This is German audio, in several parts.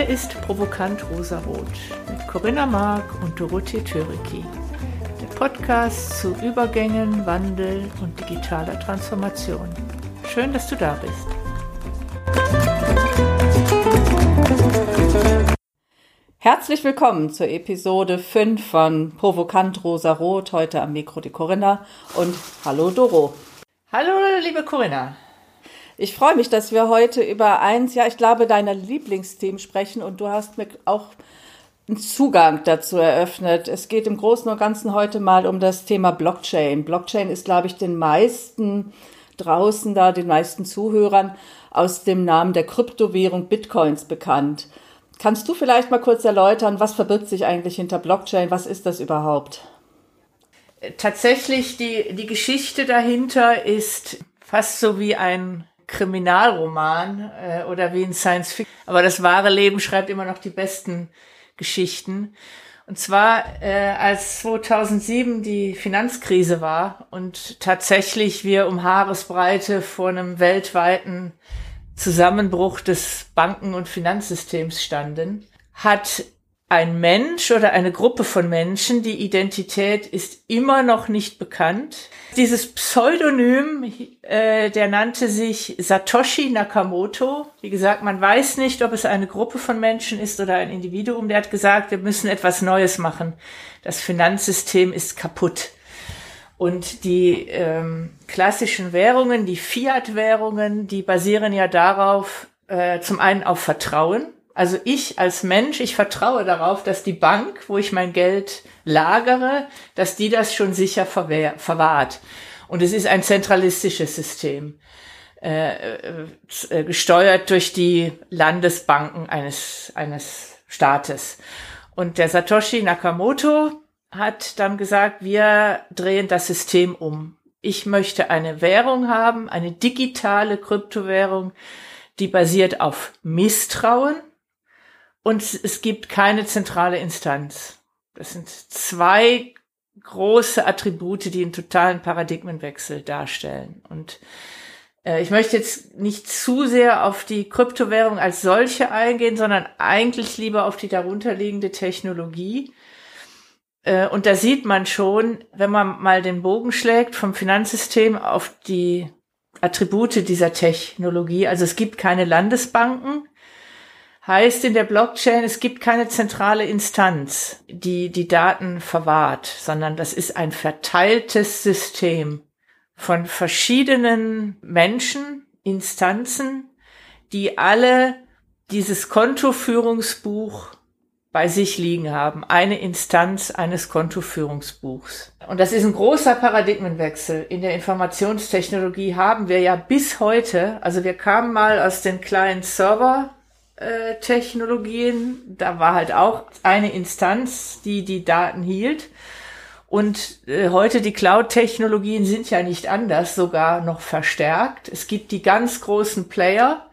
Hier ist Provokant Rosarot mit Corinna Mark und Dorothee Töriki. Der Podcast zu Übergängen, Wandel und digitaler Transformation. Schön, dass du da bist. Herzlich willkommen zur Episode 5 von Provokant Rosarot. Heute am Mikro die Corinna und hallo Doro. Hallo, liebe Corinna. Ich freue mich, dass wir heute über eins, ja, ich glaube, deiner Lieblingsthemen sprechen und du hast mir auch einen Zugang dazu eröffnet. Es geht im Großen und Ganzen heute mal um das Thema Blockchain. Blockchain ist, glaube ich, den meisten draußen da, den meisten Zuhörern aus dem Namen der Kryptowährung Bitcoins bekannt. Kannst du vielleicht mal kurz erläutern, was verbirgt sich eigentlich hinter Blockchain? Was ist das überhaupt? Tatsächlich, die, die Geschichte dahinter ist fast so wie ein Kriminalroman äh, oder wie in Science Fiction. Aber das wahre Leben schreibt immer noch die besten Geschichten. Und zwar, äh, als 2007 die Finanzkrise war und tatsächlich wir um Haaresbreite vor einem weltweiten Zusammenbruch des Banken- und Finanzsystems standen, hat ein Mensch oder eine Gruppe von Menschen, die Identität ist immer noch nicht bekannt. Dieses Pseudonym, äh, der nannte sich Satoshi Nakamoto. Wie gesagt, man weiß nicht, ob es eine Gruppe von Menschen ist oder ein Individuum. Der hat gesagt, wir müssen etwas Neues machen. Das Finanzsystem ist kaputt. Und die ähm, klassischen Währungen, die Fiat-Währungen, die basieren ja darauf, äh, zum einen auf Vertrauen. Also ich als Mensch, ich vertraue darauf, dass die Bank, wo ich mein Geld lagere, dass die das schon sicher verwahrt. Und es ist ein zentralistisches System, äh, äh, gesteuert durch die Landesbanken eines, eines Staates. Und der Satoshi Nakamoto hat dann gesagt, wir drehen das System um. Ich möchte eine Währung haben, eine digitale Kryptowährung, die basiert auf Misstrauen und es gibt keine zentrale Instanz. Das sind zwei große Attribute, die einen totalen Paradigmenwechsel darstellen. Und äh, ich möchte jetzt nicht zu sehr auf die Kryptowährung als solche eingehen, sondern eigentlich lieber auf die darunterliegende Technologie. Äh, und da sieht man schon, wenn man mal den Bogen schlägt vom Finanzsystem auf die Attribute dieser Technologie. Also es gibt keine Landesbanken, heißt in der Blockchain, es gibt keine zentrale Instanz, die die Daten verwahrt, sondern das ist ein verteiltes System von verschiedenen Menschen, Instanzen, die alle dieses Kontoführungsbuch bei sich liegen haben, eine Instanz eines Kontoführungsbuchs. Und das ist ein großer Paradigmenwechsel. In der Informationstechnologie haben wir ja bis heute, also wir kamen mal aus den kleinen Server äh, Technologien. Da war halt auch eine Instanz, die die Daten hielt. Und äh, heute die Cloud-Technologien sind ja nicht anders, sogar noch verstärkt. Es gibt die ganz großen Player,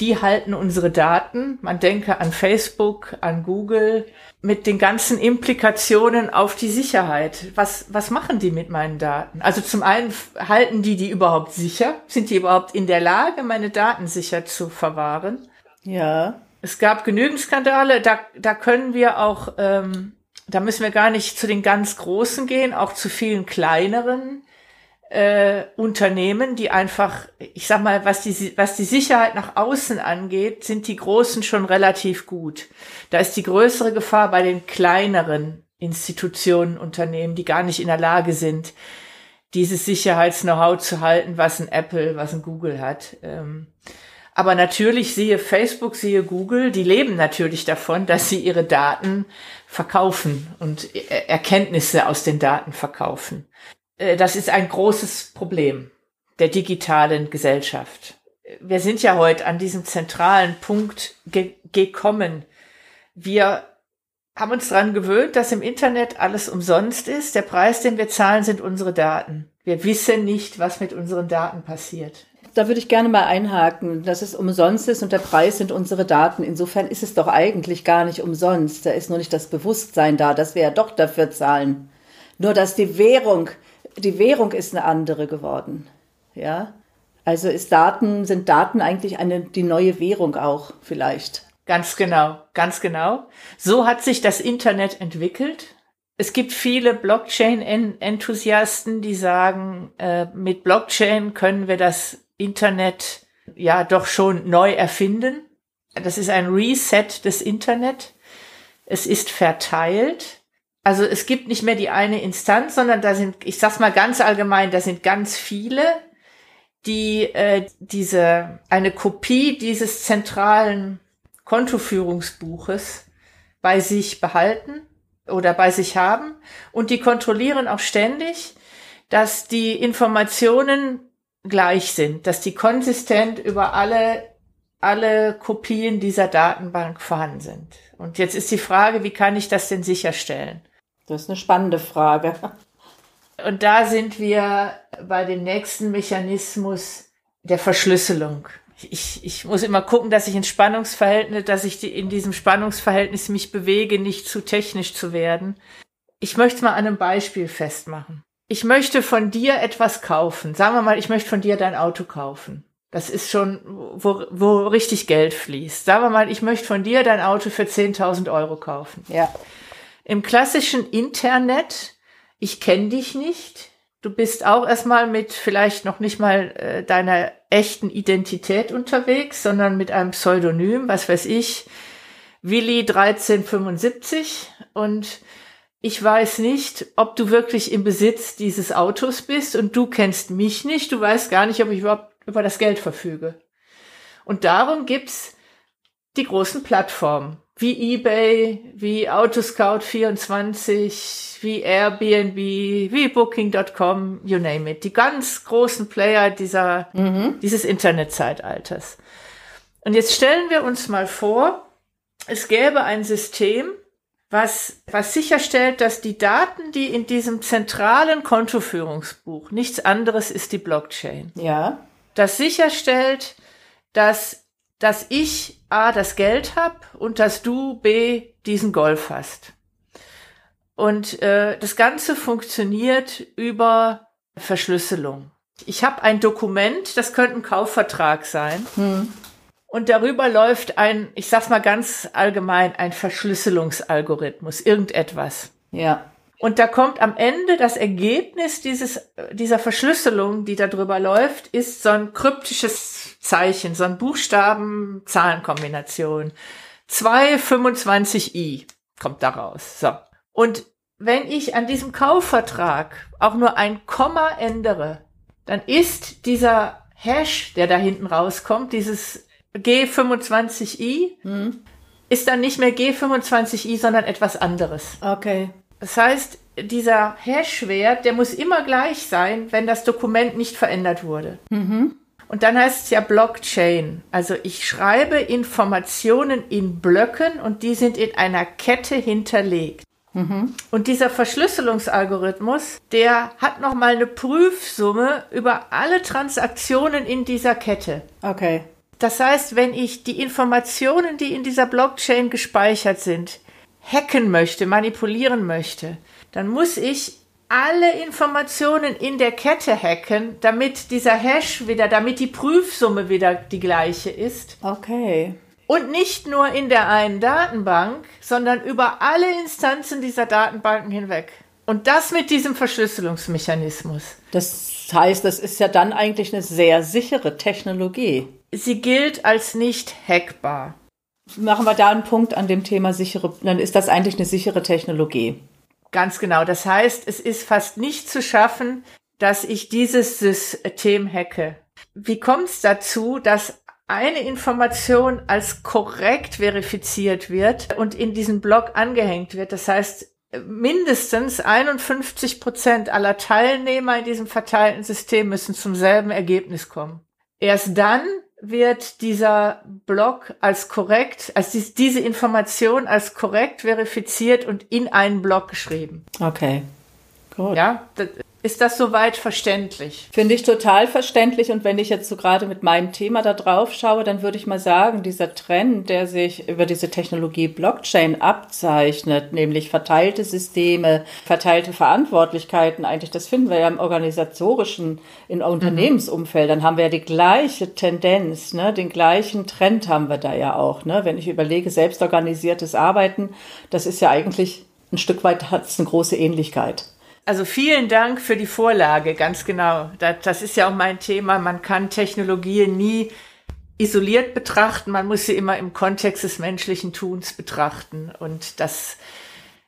die halten unsere Daten. Man denke an Facebook, an Google, mit den ganzen Implikationen auf die Sicherheit. Was, was machen die mit meinen Daten? Also zum einen halten die die überhaupt sicher? Sind die überhaupt in der Lage, meine Daten sicher zu verwahren? Ja. Es gab genügend Skandale, da, da können wir auch, ähm, da müssen wir gar nicht zu den ganz Großen gehen, auch zu vielen kleineren äh, Unternehmen, die einfach, ich sag mal, was die, was die Sicherheit nach außen angeht, sind die Großen schon relativ gut. Da ist die größere Gefahr bei den kleineren Institutionen, Unternehmen, die gar nicht in der Lage sind, dieses Sicherheits-Know-how zu halten, was ein Apple, was ein Google hat. Ähm, aber natürlich siehe Facebook, siehe Google, die leben natürlich davon, dass sie ihre Daten verkaufen und Erkenntnisse aus den Daten verkaufen. Äh, das ist ein großes Problem der digitalen Gesellschaft. Wir sind ja heute an diesem zentralen Punkt ge gekommen. Wir haben uns daran gewöhnt, dass im Internet alles umsonst ist. Der Preis, den wir zahlen, sind unsere Daten. Wir wissen nicht, was mit unseren Daten passiert da würde ich gerne mal einhaken, dass es umsonst ist und der Preis sind unsere Daten. Insofern ist es doch eigentlich gar nicht umsonst. Da ist nur nicht das Bewusstsein da, dass wir ja doch dafür zahlen. Nur dass die Währung, die Währung ist eine andere geworden. Ja. Also ist Daten, sind Daten eigentlich eine, die neue Währung auch vielleicht? Ganz genau, ganz genau. So hat sich das Internet entwickelt. Es gibt viele Blockchain-Enthusiasten, die sagen, äh, mit Blockchain können wir das Internet ja doch schon neu erfinden. Das ist ein Reset des Internet. Es ist verteilt. Also es gibt nicht mehr die eine Instanz, sondern da sind, ich sag's mal ganz allgemein, da sind ganz viele, die äh, diese eine Kopie dieses zentralen Kontoführungsbuches bei sich behalten oder bei sich haben und die kontrollieren auch ständig, dass die Informationen gleich sind, dass die konsistent über alle alle Kopien dieser Datenbank vorhanden sind. Und jetzt ist die Frage, wie kann ich das denn sicherstellen? Das ist eine spannende Frage. Und da sind wir bei dem nächsten Mechanismus der Verschlüsselung. Ich, ich muss immer gucken, dass ich in Spannungsverhältnis, dass ich in diesem Spannungsverhältnis mich bewege, nicht zu technisch zu werden. Ich möchte es mal an einem Beispiel festmachen. Ich möchte von dir etwas kaufen. Sagen wir mal, ich möchte von dir dein Auto kaufen. Das ist schon, wo, wo richtig Geld fließt. Sagen wir mal, ich möchte von dir dein Auto für 10.000 Euro kaufen. Ja. Im klassischen Internet, ich kenne dich nicht, du bist auch erstmal mit vielleicht noch nicht mal äh, deiner echten Identität unterwegs, sondern mit einem Pseudonym, was weiß ich, Willi 1375 und ich weiß nicht, ob du wirklich im Besitz dieses Autos bist und du kennst mich nicht, du weißt gar nicht, ob ich überhaupt über das Geld verfüge. Und darum gibt's die großen Plattformen wie eBay, wie Autoscout24, wie Airbnb, wie Booking.com, you name it. Die ganz großen Player dieser, mhm. dieses Internetzeitalters. Und jetzt stellen wir uns mal vor, es gäbe ein System, was, was sicherstellt, dass die Daten, die in diesem zentralen Kontoführungsbuch, nichts anderes ist die Blockchain. Ja. Das sicherstellt, dass dass ich A, das Geld hab und dass du B, diesen Golf hast. Und äh, das Ganze funktioniert über Verschlüsselung. Ich habe ein Dokument, das könnte ein Kaufvertrag sein. Hm. Und darüber läuft ein, ich sag's mal ganz allgemein, ein Verschlüsselungsalgorithmus, irgendetwas. Ja. Und da kommt am Ende das Ergebnis dieses, dieser Verschlüsselung, die da drüber läuft, ist so ein kryptisches Zeichen, so ein Buchstaben-Zahlen-Kombination. 225i kommt daraus. So. Und wenn ich an diesem Kaufvertrag auch nur ein Komma ändere, dann ist dieser Hash, der da hinten rauskommt, dieses G25i, hm. ist dann nicht mehr G25i, sondern etwas anderes. Okay. Das heißt, dieser Hashwert, der muss immer gleich sein, wenn das Dokument nicht verändert wurde. Mhm. Und dann heißt es ja Blockchain. Also ich schreibe Informationen in Blöcken und die sind in einer Kette hinterlegt. Mhm. Und dieser Verschlüsselungsalgorithmus, der hat nochmal eine Prüfsumme über alle Transaktionen in dieser Kette. Okay. Das heißt, wenn ich die Informationen, die in dieser Blockchain gespeichert sind, hacken möchte, manipulieren möchte, dann muss ich alle Informationen in der Kette hacken, damit dieser Hash wieder, damit die Prüfsumme wieder die gleiche ist. Okay. Und nicht nur in der einen Datenbank, sondern über alle Instanzen dieser Datenbanken hinweg. Und das mit diesem Verschlüsselungsmechanismus. Das heißt, das ist ja dann eigentlich eine sehr sichere Technologie. Sie gilt als nicht hackbar. Machen wir da einen Punkt an dem Thema sichere, dann ist das eigentlich eine sichere Technologie. Ganz genau. Das heißt, es ist fast nicht zu schaffen, dass ich dieses System hacke. Wie kommt es dazu, dass eine Information als korrekt verifiziert wird und in diesen Block angehängt wird? Das heißt, mindestens 51 Prozent aller Teilnehmer in diesem verteilten System müssen zum selben Ergebnis kommen. Erst dann wird dieser Block als korrekt, als dies, diese Information als korrekt verifiziert und in einen Block geschrieben. Okay. Gut. Ja, Ist das soweit verständlich? Finde ich total verständlich. Und wenn ich jetzt so gerade mit meinem Thema da drauf schaue, dann würde ich mal sagen, dieser Trend, der sich über diese Technologie Blockchain abzeichnet, nämlich verteilte Systeme, verteilte Verantwortlichkeiten, eigentlich, das finden wir ja im organisatorischen, in Unternehmensumfeld, dann haben wir ja die gleiche Tendenz, ne? den gleichen Trend haben wir da ja auch. Ne? Wenn ich überlege, selbstorganisiertes Arbeiten, das ist ja eigentlich ein Stück weit hat es eine große Ähnlichkeit. Also vielen Dank für die Vorlage, ganz genau. Das ist ja auch mein Thema. Man kann Technologien nie isoliert betrachten, man muss sie immer im Kontext des menschlichen Tuns betrachten. Und das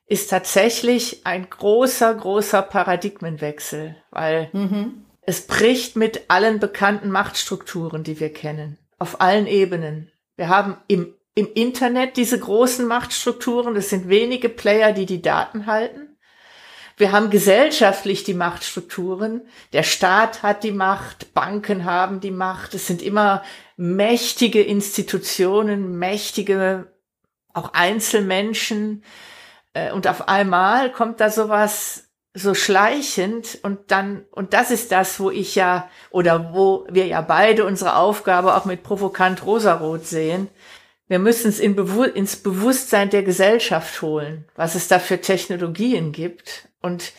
ist tatsächlich ein großer, großer Paradigmenwechsel, weil mhm. es bricht mit allen bekannten Machtstrukturen, die wir kennen, auf allen Ebenen. Wir haben im, im Internet diese großen Machtstrukturen, das sind wenige Player, die die Daten halten. Wir haben gesellschaftlich die Machtstrukturen. Der Staat hat die Macht, Banken haben die Macht. Es sind immer mächtige Institutionen, mächtige auch Einzelmenschen. Äh, und auf einmal kommt da sowas so schleichend und dann, und das ist das, wo ich ja, oder wo wir ja beide unsere Aufgabe auch mit provokant rosarot sehen. Wir müssen es in Bewu ins Bewusstsein der Gesellschaft holen, was es da für Technologien gibt und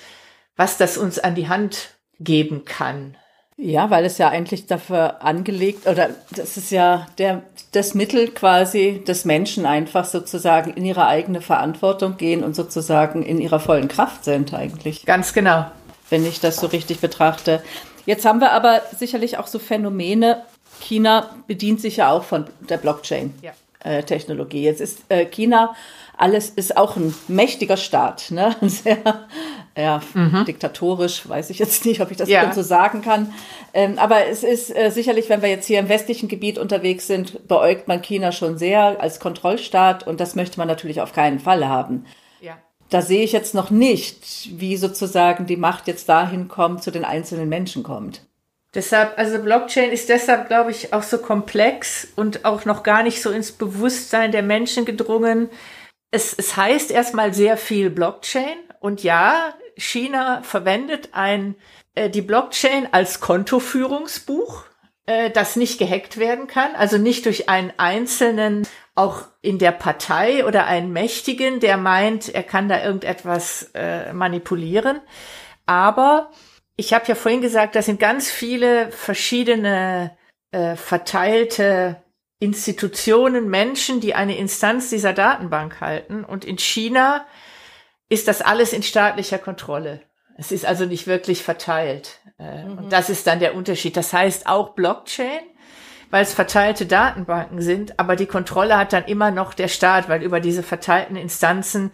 was das uns an die Hand geben kann. Ja, weil es ja eigentlich dafür angelegt, oder das ist ja der, das Mittel quasi des Menschen einfach sozusagen in ihre eigene Verantwortung gehen und sozusagen in ihrer vollen Kraft sind eigentlich. Ganz genau. Wenn ich das so richtig betrachte. Jetzt haben wir aber sicherlich auch so Phänomene. China bedient sich ja auch von der Blockchain-Technologie. Ja. Jetzt ist äh, China alles ist auch ein mächtiger Staat, ne? Sehr ja, mhm. diktatorisch, weiß ich jetzt nicht, ob ich das ja. so sagen kann. Ähm, aber es ist äh, sicherlich, wenn wir jetzt hier im westlichen Gebiet unterwegs sind, beäugt man China schon sehr als Kontrollstaat und das möchte man natürlich auf keinen Fall haben. Ja. Da sehe ich jetzt noch nicht, wie sozusagen die Macht jetzt dahin kommt, zu den einzelnen Menschen kommt. Deshalb, also Blockchain ist deshalb, glaube ich, auch so komplex und auch noch gar nicht so ins Bewusstsein der Menschen gedrungen, es, es heißt erstmal sehr viel Blockchain und ja, China verwendet ein, äh, die Blockchain als Kontoführungsbuch, äh, das nicht gehackt werden kann, also nicht durch einen einzelnen, auch in der Partei oder einen Mächtigen, der meint, er kann da irgendetwas äh, manipulieren. Aber ich habe ja vorhin gesagt, das sind ganz viele verschiedene äh, verteilte Institutionen, Menschen, die eine Instanz dieser Datenbank halten. Und in China ist das alles in staatlicher Kontrolle. Es ist also nicht wirklich verteilt. Äh, mhm. Und das ist dann der Unterschied. Das heißt auch Blockchain, weil es verteilte Datenbanken sind, aber die Kontrolle hat dann immer noch der Staat, weil über diese verteilten Instanzen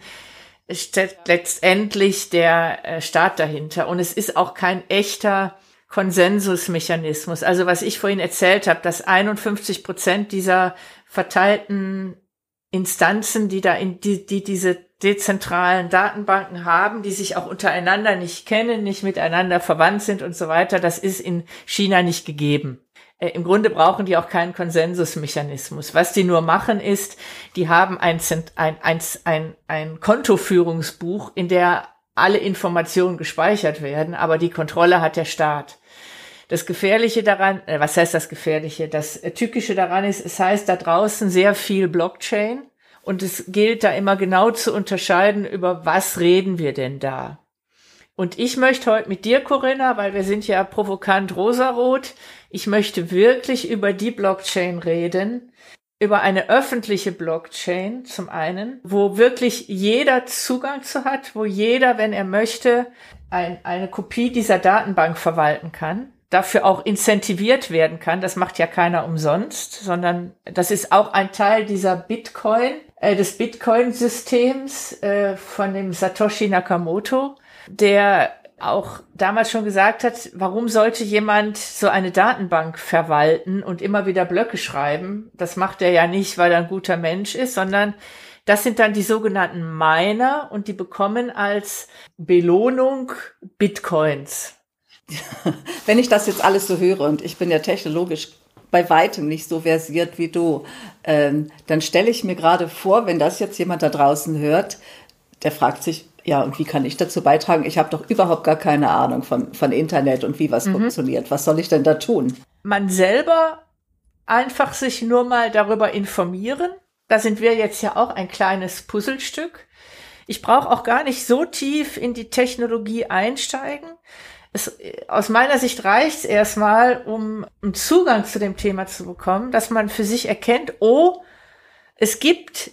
steht letztendlich der äh, Staat dahinter. Und es ist auch kein echter Konsensusmechanismus. Also was ich vorhin erzählt habe, dass 51 Prozent dieser verteilten Instanzen, die da in die, die diese dezentralen Datenbanken haben, die sich auch untereinander nicht kennen, nicht miteinander verwandt sind und so weiter, das ist in China nicht gegeben. Äh, Im Grunde brauchen die auch keinen Konsensusmechanismus. Was die nur machen ist, die haben ein, ein, ein, ein, ein Kontoführungsbuch, in der alle Informationen gespeichert werden, aber die Kontrolle hat der Staat. Das Gefährliche daran, äh, was heißt das Gefährliche? Das äh, Tückische daran ist, es heißt da draußen sehr viel Blockchain und es gilt da immer genau zu unterscheiden, über was reden wir denn da. Und ich möchte heute mit dir, Corinna, weil wir sind ja provokant rosarot, ich möchte wirklich über die Blockchain reden, über eine öffentliche Blockchain zum einen, wo wirklich jeder Zugang zu hat, wo jeder, wenn er möchte, ein, eine Kopie dieser Datenbank verwalten kann dafür auch incentiviert werden kann. Das macht ja keiner umsonst, sondern das ist auch ein Teil dieser Bitcoin, äh, des Bitcoin-Systems äh, von dem Satoshi Nakamoto, der auch damals schon gesagt hat, warum sollte jemand so eine Datenbank verwalten und immer wieder Blöcke schreiben? Das macht er ja nicht, weil er ein guter Mensch ist, sondern das sind dann die sogenannten Miner und die bekommen als Belohnung Bitcoins. Wenn ich das jetzt alles so höre und ich bin ja technologisch bei weitem nicht so versiert wie du, ähm, dann stelle ich mir gerade vor, wenn das jetzt jemand da draußen hört, der fragt sich, Ja, und wie kann ich dazu beitragen? Ich habe doch überhaupt gar keine Ahnung von, von Internet und wie was mhm. funktioniert. Was soll ich denn da tun? Man selber einfach sich nur mal darüber informieren. Da sind wir jetzt ja auch ein kleines Puzzlestück. Ich brauche auch gar nicht so tief in die Technologie einsteigen. Es, aus meiner Sicht reicht es erstmal, um einen Zugang zu dem Thema zu bekommen, dass man für sich erkennt, oh, es gibt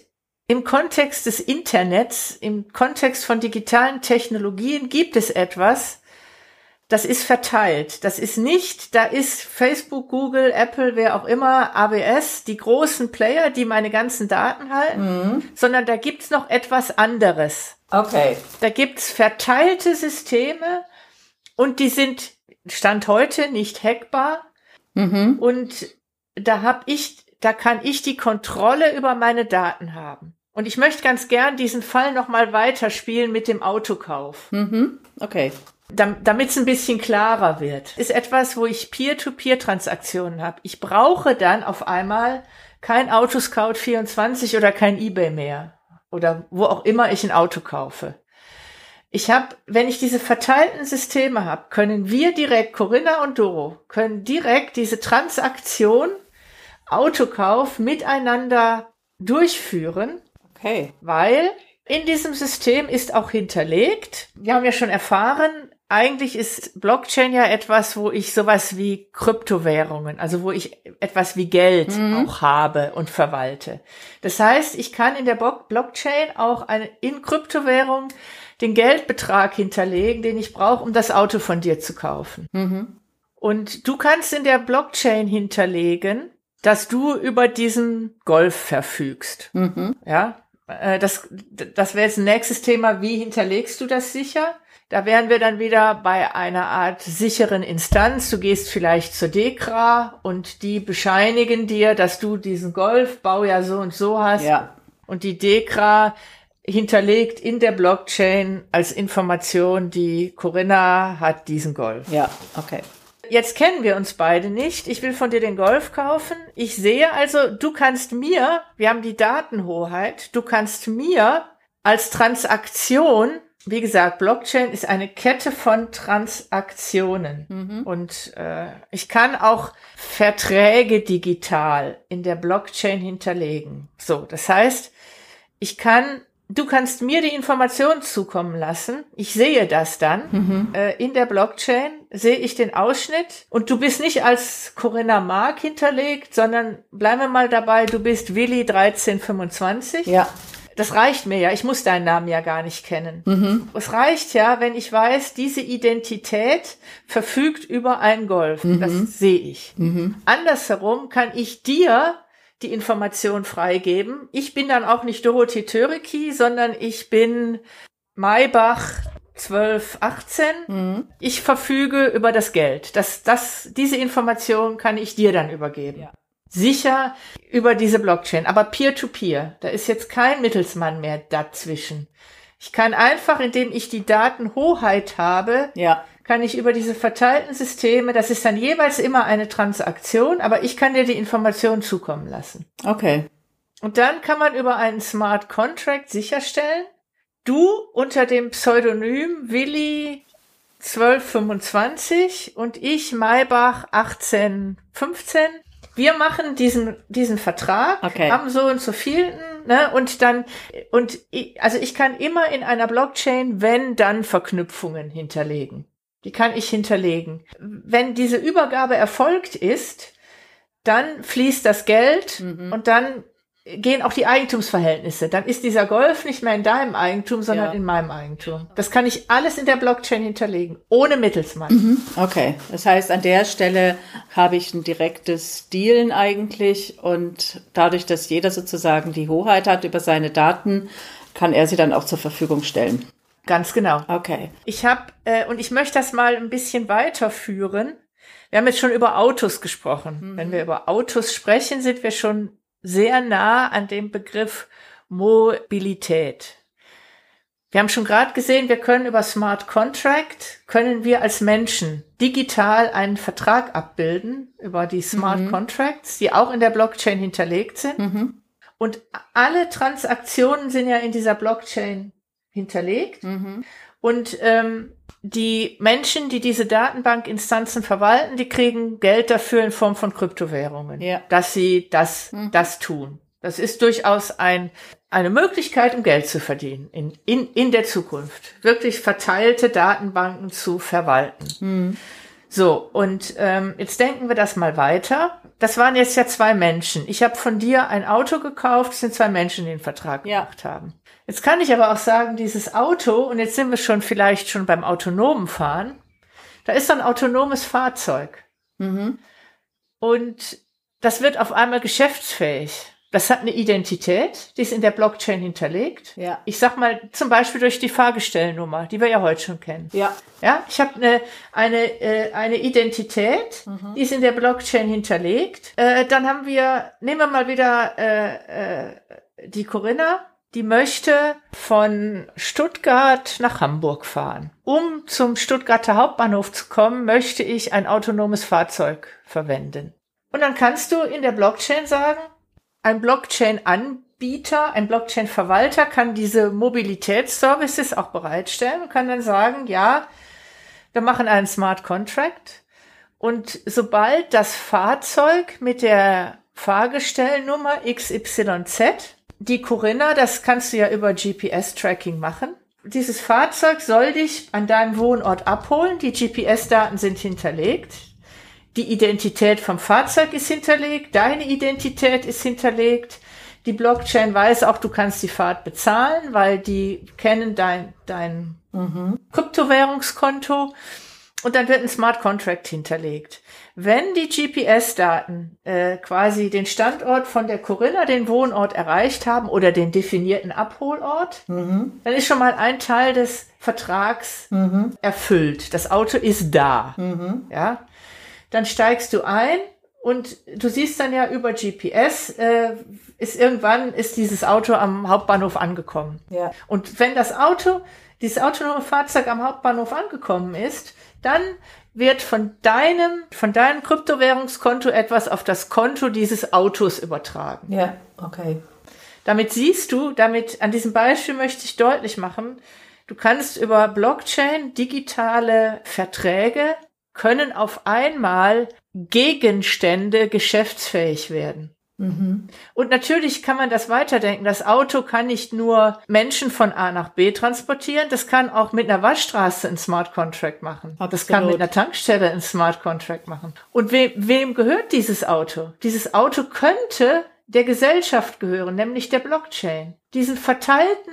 im Kontext des Internets, im Kontext von digitalen Technologien gibt es etwas, das ist verteilt. Das ist nicht, da ist Facebook, Google, Apple, wer auch immer, AWS, die großen Player, die meine ganzen Daten halten, mhm. sondern da gibt's noch etwas anderes. Okay. Da gibt's verteilte Systeme und die sind Stand heute nicht hackbar. Mhm. Und da hab ich, da kann ich die Kontrolle über meine Daten haben. Und ich möchte ganz gern diesen Fall nochmal weiterspielen mit dem Autokauf. Mhm. Okay. Damit es ein bisschen klarer wird. Ist etwas, wo ich Peer-to-Peer-Transaktionen habe. Ich brauche dann auf einmal kein Autoscout 24 oder kein eBay mehr. Oder wo auch immer ich ein Auto kaufe. Ich habe, wenn ich diese verteilten Systeme habe, können wir direkt, Corinna und Doro, können direkt diese Transaktion Autokauf miteinander durchführen Okay. Weil in diesem System ist auch hinterlegt, wir haben ja schon erfahren, eigentlich ist Blockchain ja etwas, wo ich sowas wie Kryptowährungen, also wo ich etwas wie Geld mhm. auch habe und verwalte. Das heißt, ich kann in der Blockchain auch eine, in Kryptowährung den Geldbetrag hinterlegen, den ich brauche, um das Auto von dir zu kaufen. Mhm. Und du kannst in der Blockchain hinterlegen, dass du über diesen Golf verfügst. Mhm. Ja, äh, das, das wäre jetzt ein nächstes Thema. Wie hinterlegst du das sicher? Da wären wir dann wieder bei einer Art sicheren Instanz. Du gehst vielleicht zur Dekra und die bescheinigen dir, dass du diesen Golfbau ja so und so hast. Ja. Und die Dekra hinterlegt in der Blockchain als Information, die Corinna hat diesen Golf. Ja, okay. Jetzt kennen wir uns beide nicht. Ich will von dir den Golf kaufen. Ich sehe also, du kannst mir, wir haben die Datenhoheit, du kannst mir als Transaktion, wie gesagt, Blockchain ist eine Kette von Transaktionen. Mhm. Und äh, ich kann auch Verträge digital in der Blockchain hinterlegen. So, das heißt, ich kann Du kannst mir die Informationen zukommen lassen. Ich sehe das dann. Mhm. Äh, in der Blockchain sehe ich den Ausschnitt und du bist nicht als Corinna Mark hinterlegt, sondern bleiben wir mal dabei, du bist Willi 1325. Ja. Das reicht mir ja. Ich muss deinen Namen ja gar nicht kennen. Mhm. Es reicht ja, wenn ich weiß, diese Identität verfügt über einen Golf. Mhm. Das sehe ich. Mhm. Andersherum kann ich dir die Information freigeben. Ich bin dann auch nicht Dorothee Töriki, sondern ich bin Maybach 1218. Mhm. Ich verfüge über das Geld. Das, das, diese Information kann ich dir dann übergeben. Ja. Sicher über diese Blockchain, aber peer-to-peer. -peer. Da ist jetzt kein Mittelsmann mehr dazwischen. Ich kann einfach, indem ich die Datenhoheit habe, ja kann ich über diese verteilten Systeme, das ist dann jeweils immer eine Transaktion, aber ich kann dir die Information zukommen lassen. Okay. Und dann kann man über einen Smart Contract sicherstellen, du unter dem Pseudonym Willi 1225 und ich Maybach 1815. Wir machen diesen, diesen Vertrag okay. am so und so vielen, ne, und dann, und, ich, also ich kann immer in einer Blockchain wenn dann Verknüpfungen hinterlegen. Die kann ich hinterlegen. Wenn diese Übergabe erfolgt ist, dann fließt das Geld mhm. und dann gehen auch die Eigentumsverhältnisse. Dann ist dieser Golf nicht mehr in deinem Eigentum, sondern ja. in meinem Eigentum. Das kann ich alles in der Blockchain hinterlegen, ohne Mittelsmann. Mhm. Okay, das heißt, an der Stelle habe ich ein direktes Dealen eigentlich und dadurch, dass jeder sozusagen die Hoheit hat über seine Daten, kann er sie dann auch zur Verfügung stellen. Ganz genau. Okay. Ich habe äh, und ich möchte das mal ein bisschen weiterführen. Wir haben jetzt schon über Autos gesprochen. Mhm. Wenn wir über Autos sprechen, sind wir schon sehr nah an dem Begriff Mobilität. Wir haben schon gerade gesehen, wir können über Smart Contract, können wir als Menschen digital einen Vertrag abbilden über die Smart mhm. Contracts, die auch in der Blockchain hinterlegt sind. Mhm. Und alle Transaktionen sind ja in dieser Blockchain hinterlegt. Mhm. Und ähm, die Menschen, die diese Datenbankinstanzen verwalten, die kriegen Geld dafür in Form von Kryptowährungen, ja. dass sie das, mhm. das tun. Das ist durchaus ein, eine Möglichkeit, um Geld zu verdienen in, in, in der Zukunft. Wirklich verteilte Datenbanken zu verwalten. Mhm. So, und ähm, jetzt denken wir das mal weiter. Das waren jetzt ja zwei Menschen. Ich habe von dir ein Auto gekauft, es sind zwei Menschen, die den Vertrag ja. gemacht haben. Jetzt kann ich aber auch sagen, dieses Auto, und jetzt sind wir schon vielleicht schon beim autonomen Fahren, da ist so ein autonomes Fahrzeug. Mhm. Und das wird auf einmal geschäftsfähig. Das hat eine Identität, die ist in der Blockchain hinterlegt. Ja. Ich sag mal zum Beispiel durch die Fahrgestellnummer, die wir ja heute schon kennen. Ja. Ja, ich habe eine eine äh, eine Identität, mhm. die ist in der Blockchain hinterlegt. Äh, dann haben wir, nehmen wir mal wieder äh, äh, die Corinna, die möchte von Stuttgart nach Hamburg fahren. Um zum Stuttgarter Hauptbahnhof zu kommen, möchte ich ein autonomes Fahrzeug verwenden. Und dann kannst du in der Blockchain sagen, ein Blockchain-Anbieter, ein Blockchain-Verwalter kann diese Mobilitätsservices auch bereitstellen und kann dann sagen, ja, wir machen einen Smart Contract und sobald das Fahrzeug mit der Fahrgestellnummer XYZ, die Corinna, das kannst du ja über GPS-Tracking machen, dieses Fahrzeug soll dich an deinem Wohnort abholen, die GPS-Daten sind hinterlegt, die Identität vom Fahrzeug ist hinterlegt, deine Identität ist hinterlegt. Die Blockchain weiß auch, du kannst die Fahrt bezahlen, weil die kennen dein, dein mhm. Kryptowährungskonto. Und dann wird ein Smart Contract hinterlegt. Wenn die GPS-Daten äh, quasi den Standort von der Corinna, den Wohnort erreicht haben oder den definierten Abholort, mhm. dann ist schon mal ein Teil des Vertrags mhm. erfüllt. Das Auto ist da. Mhm. Ja dann steigst du ein und du siehst dann ja über GPS, äh, ist irgendwann ist dieses Auto am Hauptbahnhof angekommen. Ja. Und wenn das Auto, dieses autonome Fahrzeug am Hauptbahnhof angekommen ist, dann wird von deinem, von deinem Kryptowährungskonto etwas auf das Konto dieses Autos übertragen. Ja, okay. Damit siehst du, damit, an diesem Beispiel möchte ich deutlich machen, du kannst über Blockchain digitale Verträge können auf einmal Gegenstände geschäftsfähig werden. Mhm. Und natürlich kann man das weiterdenken. Das Auto kann nicht nur Menschen von A nach B transportieren, das kann auch mit einer Waschstraße ein Smart Contract machen. Absolut. Das kann mit einer Tankstelle ein Smart Contract machen. Und we wem gehört dieses Auto? Dieses Auto könnte der Gesellschaft gehören, nämlich der Blockchain. Diesen verteilten.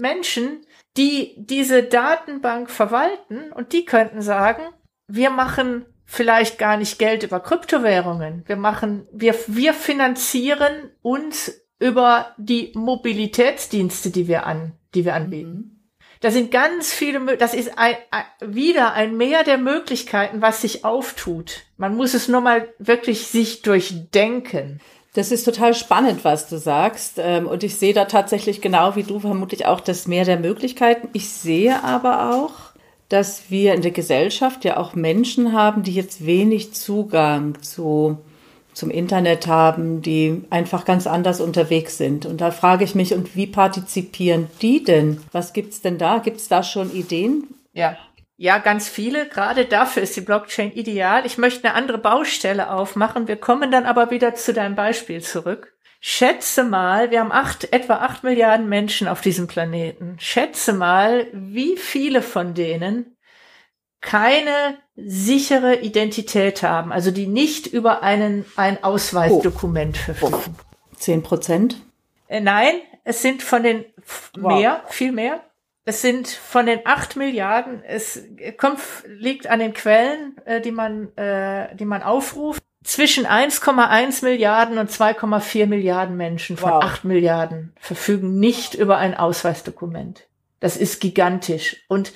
Menschen, die diese Datenbank verwalten und die könnten sagen, wir machen vielleicht gar nicht Geld über Kryptowährungen. Wir machen, wir, wir finanzieren uns über die Mobilitätsdienste, die wir an, die wir anbieten. Mhm. Da sind ganz viele, das ist ein, ein, wieder ein Mehr der Möglichkeiten, was sich auftut. Man muss es nur mal wirklich sich durchdenken. Das ist total spannend, was du sagst. Ähm, und ich sehe da tatsächlich genau wie du vermutlich auch das Mehr der Möglichkeiten. Ich sehe aber auch, dass wir in der Gesellschaft ja auch Menschen haben, die jetzt wenig Zugang zu, zum Internet haben, die einfach ganz anders unterwegs sind. Und da frage ich mich, und wie partizipieren die denn? Was gibt's denn da? Gibt's da schon Ideen? Ja. Ja, ganz viele. Gerade dafür ist die Blockchain ideal. Ich möchte eine andere Baustelle aufmachen. Wir kommen dann aber wieder zu deinem Beispiel zurück. Schätze mal, wir haben acht, etwa acht Milliarden Menschen auf diesem Planeten. Schätze mal, wie viele von denen keine sichere Identität haben, also die nicht über einen, ein Ausweisdokument oh. verfügen. Zehn Prozent? Äh, nein, es sind von den wow. mehr, viel mehr. Es sind von den acht Milliarden, es kommt, liegt an den Quellen, äh, die man, äh, die man aufruft zwischen 1,1 Milliarden und 2,4 Milliarden Menschen von wow. 8 Milliarden verfügen nicht über ein Ausweisdokument. Das ist gigantisch. Und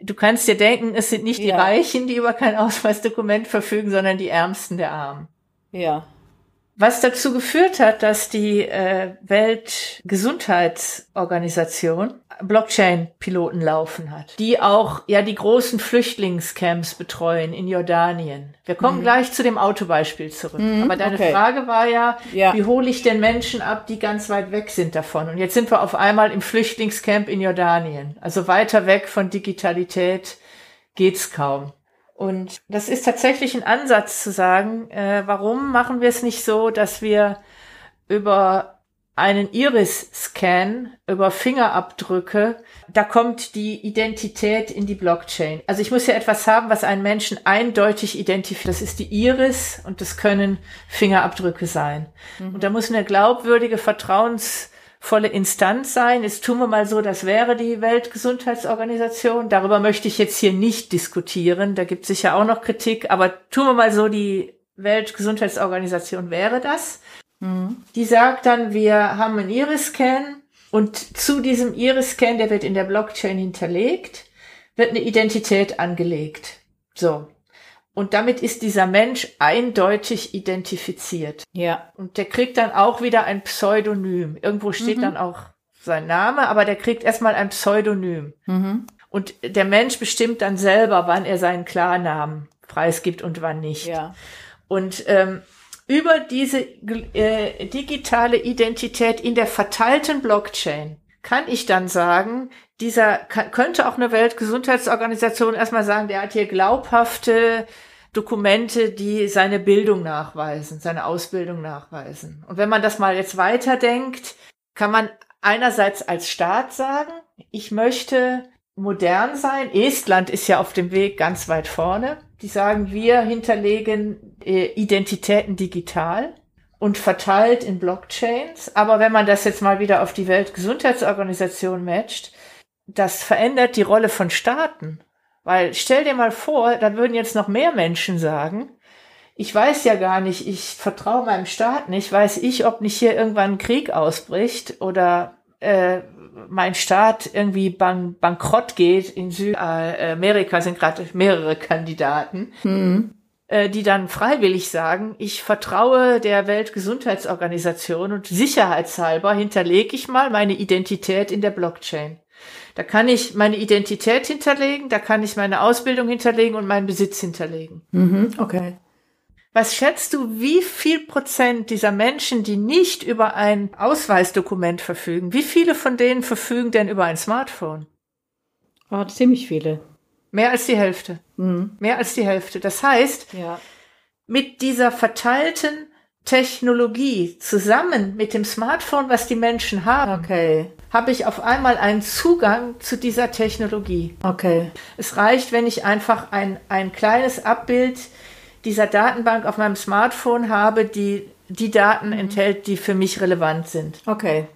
du kannst dir denken, es sind nicht ja. die Reichen, die über kein Ausweisdokument verfügen, sondern die Ärmsten der Armen. Ja. Was dazu geführt hat, dass die äh, Weltgesundheitsorganisation Blockchain-Piloten laufen hat, die auch ja die großen Flüchtlingscamps betreuen in Jordanien. Wir kommen mhm. gleich zu dem Autobeispiel zurück. Mhm, Aber deine okay. Frage war ja, ja, wie hole ich denn Menschen ab, die ganz weit weg sind davon? Und jetzt sind wir auf einmal im Flüchtlingscamp in Jordanien. Also weiter weg von Digitalität geht's kaum. Und das ist tatsächlich ein Ansatz zu sagen, äh, warum machen wir es nicht so, dass wir über einen Iris-Scan, über Fingerabdrücke, da kommt die Identität in die Blockchain. Also ich muss ja etwas haben, was einen Menschen eindeutig identifiziert. Das ist die Iris und das können Fingerabdrücke sein. Mhm. Und da muss eine glaubwürdige, vertrauens volle Instanz sein. Jetzt tun wir mal so, das wäre die Weltgesundheitsorganisation. Darüber möchte ich jetzt hier nicht diskutieren. Da gibt es sicher auch noch Kritik, aber tun wir mal so, die Weltgesundheitsorganisation wäre das. Mhm. Die sagt dann, wir haben einen Iris-Scan und zu diesem Iris-Scan, der wird in der Blockchain hinterlegt, wird eine Identität angelegt. So. Und damit ist dieser Mensch eindeutig identifiziert. Ja. Und der kriegt dann auch wieder ein Pseudonym. Irgendwo steht mhm. dann auch sein Name, aber der kriegt erstmal ein Pseudonym. Mhm. Und der Mensch bestimmt dann selber, wann er seinen Klarnamen preisgibt und wann nicht. Ja. Und ähm, über diese äh, digitale Identität in der verteilten Blockchain kann ich dann sagen, dieser kann, könnte auch eine Weltgesundheitsorganisation erstmal sagen, der hat hier glaubhafte Dokumente, die seine Bildung nachweisen, seine Ausbildung nachweisen. Und wenn man das mal jetzt weiterdenkt, kann man einerseits als Staat sagen, ich möchte modern sein. Estland ist ja auf dem Weg ganz weit vorne. Die sagen, wir hinterlegen äh, Identitäten digital und verteilt in Blockchains. Aber wenn man das jetzt mal wieder auf die Weltgesundheitsorganisation matcht, das verändert die Rolle von Staaten. Weil stell dir mal vor, da würden jetzt noch mehr Menschen sagen, ich weiß ja gar nicht, ich vertraue meinem Staat nicht, weiß ich, ob nicht hier irgendwann ein Krieg ausbricht oder äh, mein Staat irgendwie bank bankrott geht. In Südamerika sind gerade mehrere Kandidaten, mhm. äh, die dann freiwillig sagen, ich vertraue der Weltgesundheitsorganisation und sicherheitshalber hinterlege ich mal meine Identität in der Blockchain. Da kann ich meine Identität hinterlegen, da kann ich meine Ausbildung hinterlegen und meinen Besitz hinterlegen. Mhm, okay. Was schätzt du, wie viel Prozent dieser Menschen, die nicht über ein Ausweisdokument verfügen, wie viele von denen verfügen denn über ein Smartphone? Oh, ziemlich viele. Mehr als die Hälfte. Mhm. Mehr als die Hälfte. Das heißt, ja. mit dieser verteilten Technologie zusammen mit dem Smartphone, was die Menschen haben, okay. Habe ich auf einmal einen Zugang zu dieser Technologie. Okay. Es reicht, wenn ich einfach ein, ein kleines Abbild dieser Datenbank auf meinem Smartphone habe, die die Daten mhm. enthält, die für mich relevant sind. Okay.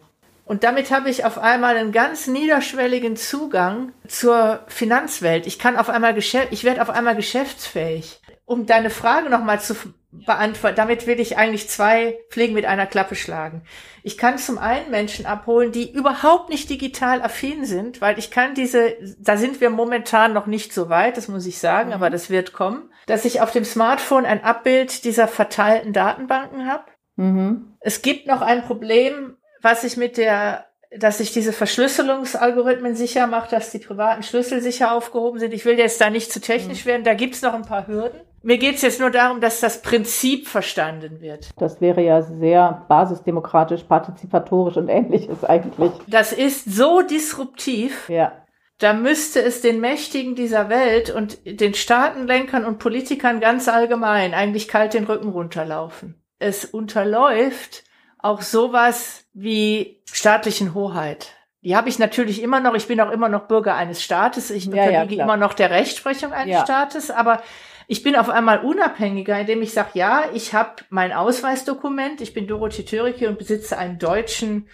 Und damit habe ich auf einmal einen ganz niederschwelligen Zugang zur Finanzwelt. Ich kann auf einmal ich werde auf einmal geschäftsfähig. Um deine Frage nochmal zu beantworten. Damit will ich eigentlich zwei Pflegen mit einer Klappe schlagen. Ich kann zum einen Menschen abholen, die überhaupt nicht digital affin sind, weil ich kann diese, da sind wir momentan noch nicht so weit, das muss ich sagen, mhm. aber das wird kommen, dass ich auf dem Smartphone ein Abbild dieser verteilten Datenbanken habe. Mhm. Es gibt noch ein Problem, was ich mit der dass ich diese Verschlüsselungsalgorithmen sicher mache, dass die privaten Schlüssel sicher aufgehoben sind. Ich will jetzt da nicht zu technisch mhm. werden, da gibt's noch ein paar Hürden. Mir geht's jetzt nur darum, dass das Prinzip verstanden wird. Das wäre ja sehr basisdemokratisch, partizipatorisch und ähnliches eigentlich. Das ist so disruptiv. Ja. Da müsste es den Mächtigen dieser Welt und den Staatenlenkern und Politikern ganz allgemein eigentlich kalt den Rücken runterlaufen. Es unterläuft auch sowas wie staatlichen Hoheit. Die habe ich natürlich immer noch. Ich bin auch immer noch Bürger eines Staates. Ich ja, unterliege ja, immer noch der Rechtsprechung eines ja. Staates. Aber ich bin auf einmal unabhängiger, indem ich sage, ja, ich habe mein Ausweisdokument, ich bin Dorothee Törike und besitze einen deutschen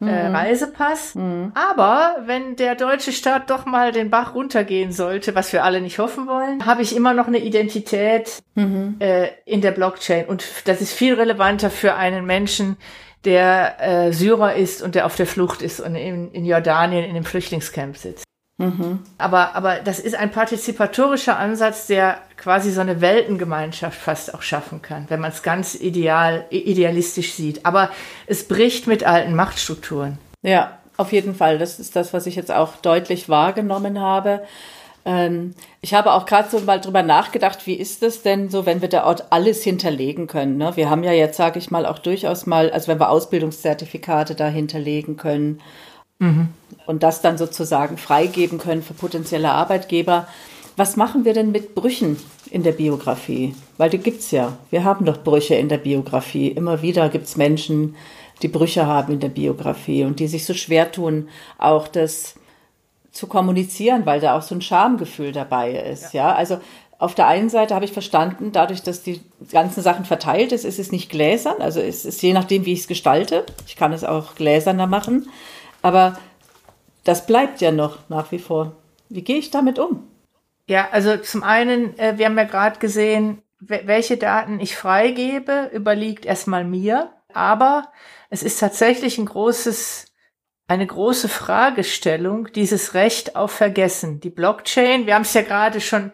äh, mhm. Reisepass. Mhm. Aber wenn der deutsche Staat doch mal den Bach runtergehen sollte, was wir alle nicht hoffen wollen, habe ich immer noch eine Identität mhm. äh, in der Blockchain. Und das ist viel relevanter für einen Menschen, der äh, Syrer ist und der auf der Flucht ist und in, in Jordanien in dem Flüchtlingscamp sitzt. Mhm. Aber, aber das ist ein partizipatorischer Ansatz, der quasi so eine Weltengemeinschaft fast auch schaffen kann, wenn man es ganz ideal, idealistisch sieht. Aber es bricht mit alten Machtstrukturen. Ja, auf jeden Fall. Das ist das, was ich jetzt auch deutlich wahrgenommen habe. Ähm, ich habe auch gerade so mal drüber nachgedacht, wie ist es denn so, wenn wir da Ort alles hinterlegen können? Ne? Wir haben ja jetzt, sage ich mal, auch durchaus mal, also wenn wir Ausbildungszertifikate da hinterlegen können mhm. und das dann sozusagen freigeben können für potenzielle Arbeitgeber. Was machen wir denn mit Brüchen in der Biografie? Weil die gibt's ja. Wir haben doch Brüche in der Biografie. Immer wieder gibt's Menschen, die Brüche haben in der Biografie und die sich so schwer tun, auch das zu kommunizieren, weil da auch so ein Schamgefühl dabei ist. Ja, ja? also auf der einen Seite habe ich verstanden, dadurch, dass die ganzen Sachen verteilt ist, ist es nicht gläsern. Also es ist je nachdem, wie ich es gestalte. Ich kann es auch gläserner machen. Aber das bleibt ja noch nach wie vor. Wie gehe ich damit um? Ja, also zum einen, äh, wir haben ja gerade gesehen, welche Daten ich freigebe, überliegt erstmal mir. Aber es ist tatsächlich ein großes eine große Fragestellung, dieses Recht auf Vergessen. Die Blockchain, wir haben es ja gerade schon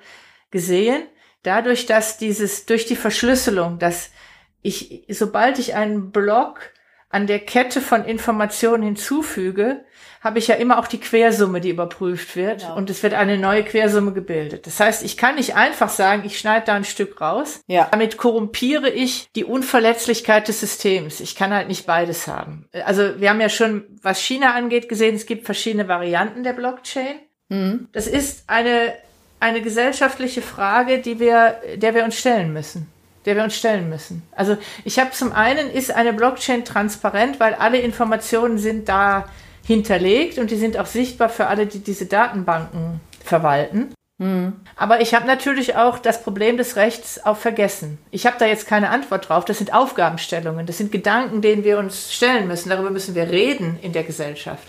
gesehen, dadurch, dass dieses, durch die Verschlüsselung, dass ich, sobald ich einen Block an der Kette von Informationen hinzufüge, habe ich ja immer auch die Quersumme, die überprüft wird. Genau. Und es wird eine neue Quersumme gebildet. Das heißt, ich kann nicht einfach sagen, ich schneide da ein Stück raus. Ja. Damit korrumpiere ich die Unverletzlichkeit des Systems. Ich kann halt nicht beides haben. Also wir haben ja schon, was China angeht, gesehen, es gibt verschiedene Varianten der Blockchain. Mhm. Das ist eine, eine gesellschaftliche Frage, die wir, der wir uns stellen müssen der wir uns stellen müssen. Also ich habe zum einen, ist eine Blockchain transparent, weil alle Informationen sind da hinterlegt und die sind auch sichtbar für alle, die diese Datenbanken verwalten. Mhm. Aber ich habe natürlich auch das Problem des Rechts auf Vergessen. Ich habe da jetzt keine Antwort drauf. Das sind Aufgabenstellungen, das sind Gedanken, denen wir uns stellen müssen. Darüber müssen wir reden in der Gesellschaft.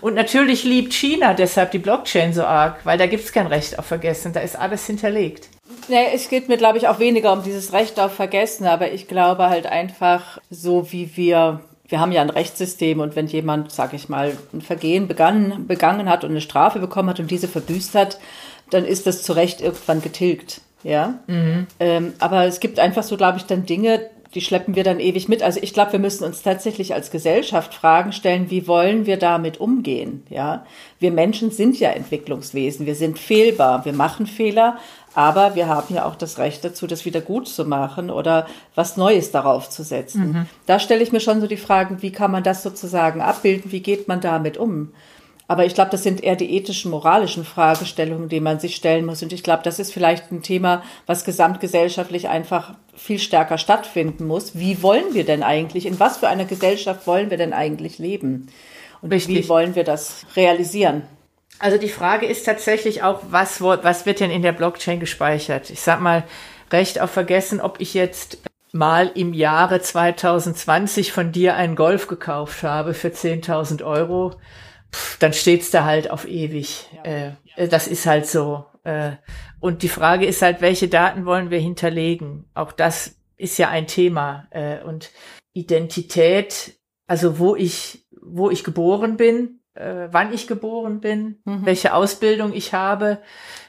Und natürlich liebt China deshalb die Blockchain so arg, weil da gibt es kein Recht auf Vergessen. Da ist alles hinterlegt. Nee, es geht mir, glaube ich, auch weniger um dieses Recht auf Vergessen, aber ich glaube halt einfach, so wie wir wir haben ja ein Rechtssystem und wenn jemand, sage ich mal, ein Vergehen begangen, begangen hat und eine Strafe bekommen hat und diese verbüßt hat, dann ist das zu Recht irgendwann getilgt. Ja. Mhm. Ähm, aber es gibt einfach so, glaube ich, dann Dinge, die schleppen wir dann ewig mit. Also ich glaube, wir müssen uns tatsächlich als Gesellschaft Fragen stellen, wie wollen wir damit umgehen? Ja, wir Menschen sind ja Entwicklungswesen, wir sind fehlbar, wir machen Fehler, aber wir haben ja auch das Recht dazu, das wieder gut zu machen oder was Neues darauf zu setzen. Mhm. Da stelle ich mir schon so die Fragen, wie kann man das sozusagen abbilden? Wie geht man damit um? Aber ich glaube, das sind eher die ethischen, moralischen Fragestellungen, die man sich stellen muss. Und ich glaube, das ist vielleicht ein Thema, was gesamtgesellschaftlich einfach viel stärker stattfinden muss. Wie wollen wir denn eigentlich, in was für einer Gesellschaft wollen wir denn eigentlich leben? Und Richtig. wie wollen wir das realisieren? Also die Frage ist tatsächlich auch, was, was wird denn in der Blockchain gespeichert? Ich sag mal, Recht auf vergessen, ob ich jetzt mal im Jahre 2020 von dir einen Golf gekauft habe für 10.000 Euro, pff, dann steht's da halt auf ewig. Äh, äh, das ist halt so. Äh, und die Frage ist halt, welche Daten wollen wir hinterlegen? Auch das ist ja ein Thema. Äh, und Identität, also wo ich, wo ich geboren bin, äh, wann ich geboren bin, mhm. welche Ausbildung ich habe.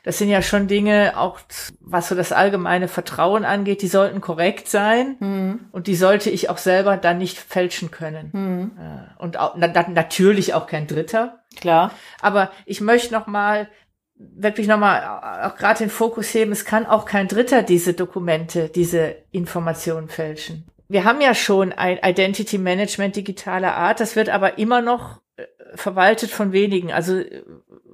Das sind ja schon Dinge, auch was so das allgemeine Vertrauen angeht, die sollten korrekt sein mhm. und die sollte ich auch selber dann nicht fälschen können. Mhm. Äh, und auch, na, natürlich auch kein Dritter. Klar. Aber ich möchte noch mal wirklich nochmal auch gerade den Fokus heben, es kann auch kein Dritter diese Dokumente, diese Informationen fälschen. Wir haben ja schon ein Identity Management digitaler Art, das wird aber immer noch verwaltet von wenigen. Also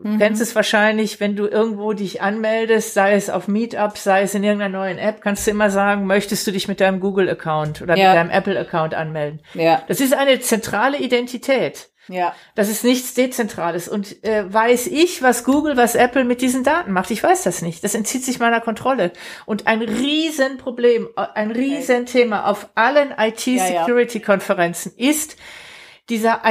mhm. kennst es wahrscheinlich, wenn du irgendwo dich anmeldest, sei es auf Meetup, sei es in irgendeiner neuen App, kannst du immer sagen, möchtest du dich mit deinem Google-Account oder ja. mit deinem Apple-Account anmelden. Ja. Das ist eine zentrale Identität. Ja. Das ist nichts Dezentrales. Und äh, weiß ich, was Google, was Apple mit diesen Daten macht? Ich weiß das nicht. Das entzieht sich meiner Kontrolle. Und ein Riesenproblem, ein Riesenthema auf allen IT-Security-Konferenzen ist, dieser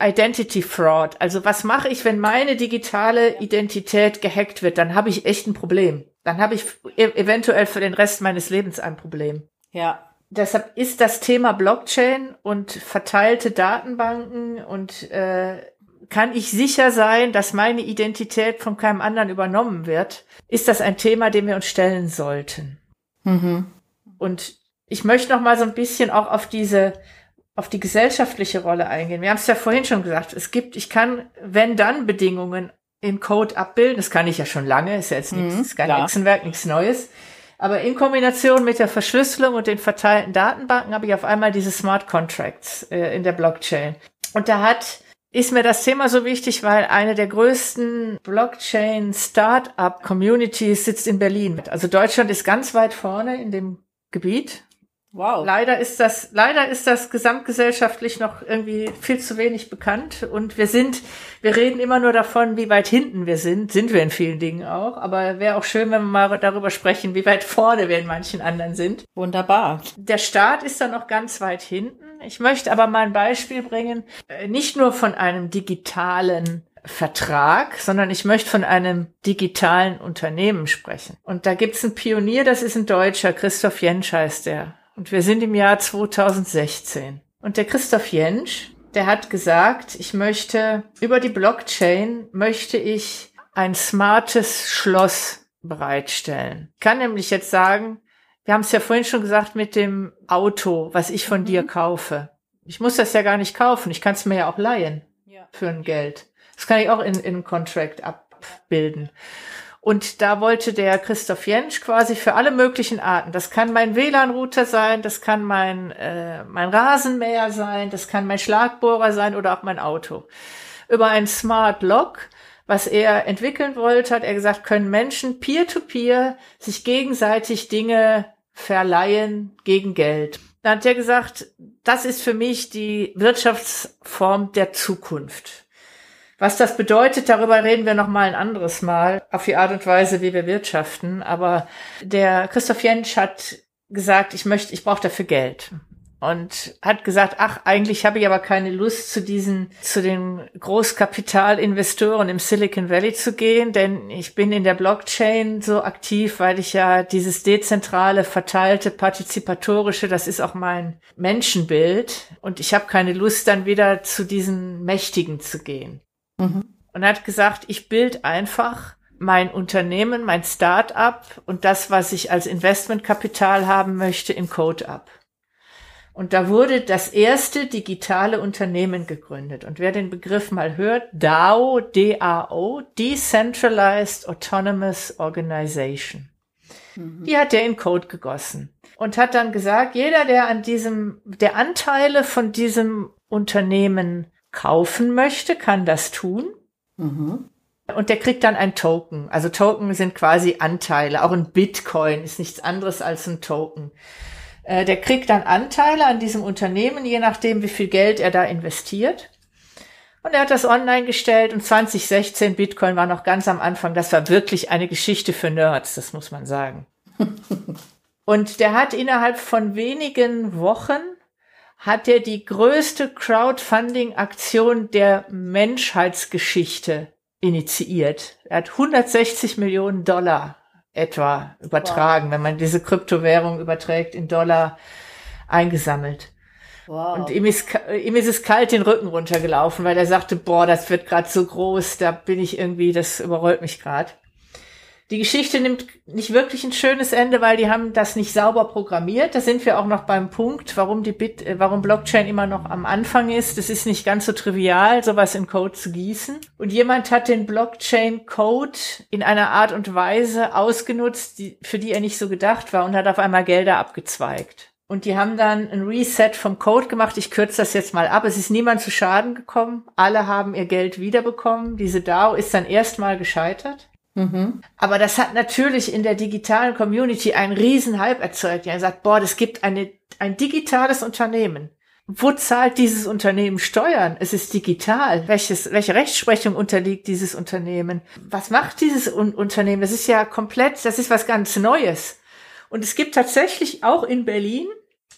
Identity Fraud. Also was mache ich, wenn meine digitale Identität gehackt wird? Dann habe ich echt ein Problem. Dann habe ich e-, eventuell für den Rest meines Lebens ein Problem. Ja. Deshalb ist das Thema Blockchain und verteilte Datenbanken und äh, kann ich sicher sein, dass meine Identität von keinem anderen übernommen wird? Ist das ein Thema, dem wir uns stellen sollten? Mhm. Und ich möchte noch mal so ein bisschen auch auf diese auf die gesellschaftliche Rolle eingehen. Wir haben es ja vorhin schon gesagt. Es gibt, ich kann, wenn dann Bedingungen im Code abbilden. Das kann ich ja schon lange. Ist ja jetzt nichts, mhm, ist kein klar. Hexenwerk, nichts Neues. Aber in Kombination mit der Verschlüsselung und den verteilten Datenbanken habe ich auf einmal diese Smart Contracts äh, in der Blockchain. Und da hat ist mir das Thema so wichtig, weil eine der größten Blockchain Startup Communities sitzt in Berlin. Also Deutschland ist ganz weit vorne in dem Gebiet. Wow. Leider ist das, leider ist das gesamtgesellschaftlich noch irgendwie viel zu wenig bekannt. Und wir sind, wir reden immer nur davon, wie weit hinten wir sind. Sind wir in vielen Dingen auch. Aber wäre auch schön, wenn wir mal darüber sprechen, wie weit vorne wir in manchen anderen sind. Wunderbar. Der Staat ist da noch ganz weit hinten. Ich möchte aber mal ein Beispiel bringen, nicht nur von einem digitalen Vertrag, sondern ich möchte von einem digitalen Unternehmen sprechen. Und da gibt's einen Pionier, das ist ein Deutscher, Christoph Jentsch heißt der. Und wir sind im Jahr 2016. Und der Christoph Jentsch, der hat gesagt, ich möchte über die Blockchain möchte ich ein smartes Schloss bereitstellen. Ich kann nämlich jetzt sagen, wir haben es ja vorhin schon gesagt mit dem Auto, was ich von mhm. dir kaufe. Ich muss das ja gar nicht kaufen. Ich kann es mir ja auch leihen ja. für ein Geld. Das kann ich auch in, in Contract abbilden. Und da wollte der Christoph Jentsch quasi für alle möglichen Arten. Das kann mein WLAN-Router sein, das kann mein, äh, mein Rasenmäher sein, das kann mein Schlagbohrer sein oder auch mein Auto. Über ein Smart Lock, was er entwickeln wollte, hat er gesagt, können Menschen peer-to-peer -peer sich gegenseitig Dinge verleihen gegen Geld. Da hat er gesagt, das ist für mich die Wirtschaftsform der Zukunft. Was das bedeutet, darüber reden wir noch mal ein anderes Mal, auf die Art und Weise, wie wir wirtschaften. Aber der Christoph Jentsch hat gesagt, ich möchte, ich brauche dafür Geld. Und hat gesagt, ach, eigentlich habe ich aber keine Lust, zu diesen, zu den Großkapitalinvestoren im Silicon Valley zu gehen, denn ich bin in der Blockchain so aktiv, weil ich ja dieses dezentrale, verteilte, partizipatorische, das ist auch mein Menschenbild. Und ich habe keine Lust, dann wieder zu diesen Mächtigen zu gehen. Mhm. Und hat gesagt, ich bild einfach mein Unternehmen, mein Start-up und das, was ich als Investmentkapital haben möchte, in Code ab. Und da wurde das erste digitale Unternehmen gegründet. Und wer den Begriff mal hört, DAO, D-A-O, Decentralized Autonomous Organization. Mhm. Die hat er in Code gegossen und hat dann gesagt, jeder, der an diesem, der Anteile von diesem Unternehmen kaufen möchte, kann das tun. Mhm. Und der kriegt dann ein Token. Also Token sind quasi Anteile. Auch ein Bitcoin ist nichts anderes als ein Token. Äh, der kriegt dann Anteile an diesem Unternehmen, je nachdem, wie viel Geld er da investiert. Und er hat das online gestellt und 2016 Bitcoin war noch ganz am Anfang. Das war wirklich eine Geschichte für Nerds, das muss man sagen. und der hat innerhalb von wenigen Wochen hat er die größte Crowdfunding-Aktion der Menschheitsgeschichte initiiert. Er hat 160 Millionen Dollar etwa übertragen, wow. wenn man diese Kryptowährung überträgt, in Dollar eingesammelt. Wow. Und ihm ist, ihm ist es kalt den Rücken runtergelaufen, weil er sagte, boah, das wird gerade so groß, da bin ich irgendwie, das überrollt mich gerade. Die Geschichte nimmt nicht wirklich ein schönes Ende, weil die haben das nicht sauber programmiert. Da sind wir auch noch beim Punkt, warum die Bit, äh, warum Blockchain immer noch am Anfang ist. Das ist nicht ganz so trivial, sowas in Code zu gießen. Und jemand hat den Blockchain-Code in einer Art und Weise ausgenutzt, die, für die er nicht so gedacht war und hat auf einmal Gelder abgezweigt. Und die haben dann ein Reset vom Code gemacht. Ich kürze das jetzt mal ab. Es ist niemand zu Schaden gekommen. Alle haben ihr Geld wiederbekommen. Diese DAO ist dann erstmal gescheitert. Mhm. Aber das hat natürlich in der digitalen Community einen riesen Hype erzeugt. Ja, sagt, boah, das gibt eine, ein digitales Unternehmen. Wo zahlt dieses Unternehmen Steuern? Es ist digital. Welches, welche Rechtsprechung unterliegt dieses Unternehmen? Was macht dieses Un Unternehmen? Das ist ja komplett, das ist was ganz Neues. Und es gibt tatsächlich auch in Berlin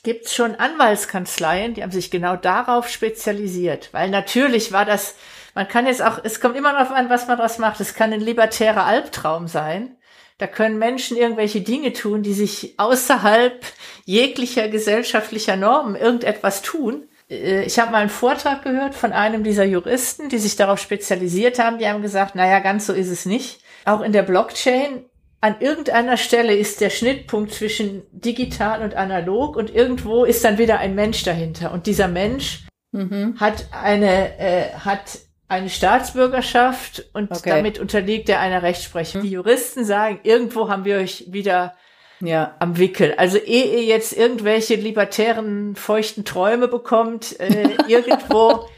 gibt es schon Anwaltskanzleien, die haben sich genau darauf spezialisiert, weil natürlich war das man kann jetzt auch, es kommt immer darauf an, was man daraus macht. Es kann ein libertärer Albtraum sein. Da können Menschen irgendwelche Dinge tun, die sich außerhalb jeglicher gesellschaftlicher Normen irgendetwas tun. äh, ich habe mal einen Vortrag gehört von einem dieser Juristen, die sich darauf spezialisiert haben. Die haben gesagt, naja, ganz so ist es nicht. Auch in der Blockchain an irgendeiner Stelle ist der Schnittpunkt zwischen digital und analog und irgendwo ist dann wieder ein Mensch dahinter. Und dieser Mensch mhm. hat eine, äh, hat eine Staatsbürgerschaft und okay. damit unterliegt er einer Rechtsprechung. Mhm. Die Juristen sagen, irgendwo haben wir euch wieder ja. am Wickel. Also ehe ihr jetzt irgendwelche libertären, feuchten Träume bekommt, äh, irgendwo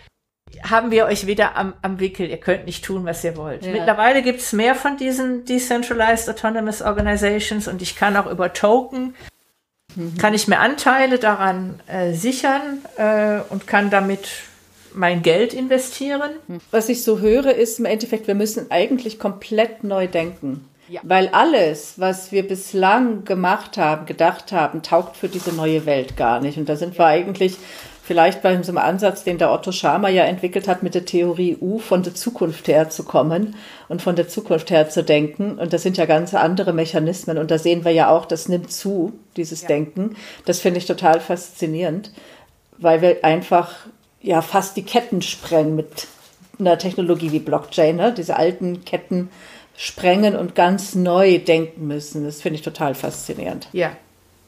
haben wir euch wieder am, am Wickel. Ihr könnt nicht tun, was ihr wollt. Ja. Mittlerweile gibt es mehr von diesen Decentralized Autonomous Organizations und ich kann auch über Token, mhm. kann ich mir Anteile daran äh, sichern äh, und kann damit mein Geld investieren. Was ich so höre, ist im Endeffekt, wir müssen eigentlich komplett neu denken. Ja. Weil alles, was wir bislang gemacht haben, gedacht haben, taugt für diese neue Welt gar nicht. Und da sind wir eigentlich vielleicht bei so einem Ansatz, den der Otto Schama ja entwickelt hat, mit der Theorie U, von der Zukunft her zu kommen und von der Zukunft her zu denken. Und das sind ja ganz andere Mechanismen. Und da sehen wir ja auch, das nimmt zu, dieses ja. Denken. Das finde ich total faszinierend, weil wir einfach ja fast die Ketten sprengen mit einer Technologie wie Blockchain, ne? diese alten Ketten sprengen und ganz neu denken müssen. Das finde ich total faszinierend. Ja,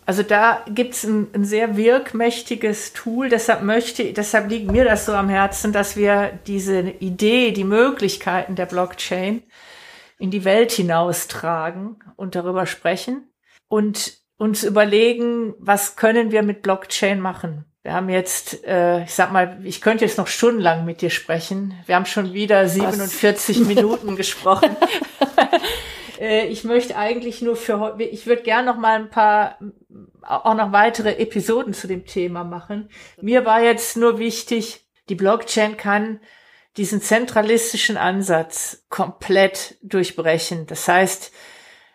also da gibt's ein, ein sehr wirkmächtiges Tool, deshalb möchte, deshalb liegt mir das so am Herzen, dass wir diese Idee, die Möglichkeiten der Blockchain in die Welt hinaustragen und darüber sprechen und uns überlegen, was können wir mit Blockchain machen. Wir haben jetzt, äh, ich sag mal, ich könnte jetzt noch stundenlang mit dir sprechen. Wir haben schon wieder 47 was? Minuten gesprochen. Äh, ich möchte eigentlich nur für ich würde gern noch mal ein paar auch noch weitere Episoden zu dem Thema machen. Mir war jetzt nur wichtig, die Blockchain kann diesen zentralistischen Ansatz komplett durchbrechen. Das heißt,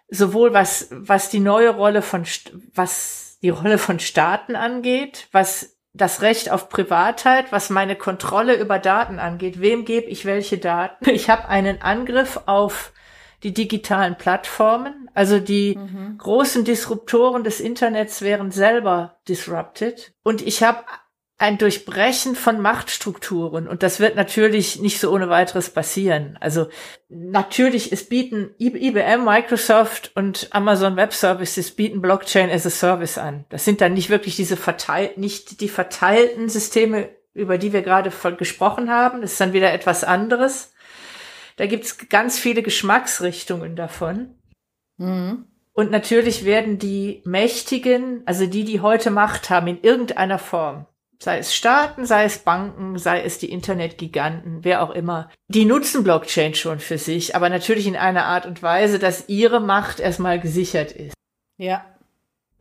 sowohl was, was die neue Rolle von, was die Rolle von Staaten angeht, was das Recht auf Privatheit, was meine Kontrolle über Daten angeht, wem gebe ich welche Daten. Ich habe einen Angriff auf die digitalen Plattformen. Also die mhm. großen Disruptoren des Internets wären selber disrupted. Und ich habe ein Durchbrechen von Machtstrukturen. Und das wird natürlich nicht so ohne weiteres passieren. Also natürlich, es bieten IBM, Microsoft und Amazon Web Services bieten Blockchain as a Service an. Das sind dann nicht wirklich diese verteilt, nicht die verteilten Systeme, über die wir gerade gesprochen haben. Das ist dann wieder etwas anderes. Da gibt's ganz viele Geschmacksrichtungen davon. Mhm. Und natürlich werden die Mächtigen, also die, die heute Macht haben, in irgendeiner Form, sei es Staaten, sei es Banken, sei es die Internetgiganten, wer auch immer, die nutzen Blockchain schon für sich, aber natürlich in einer Art und Weise, dass ihre Macht erstmal gesichert ist. Ja.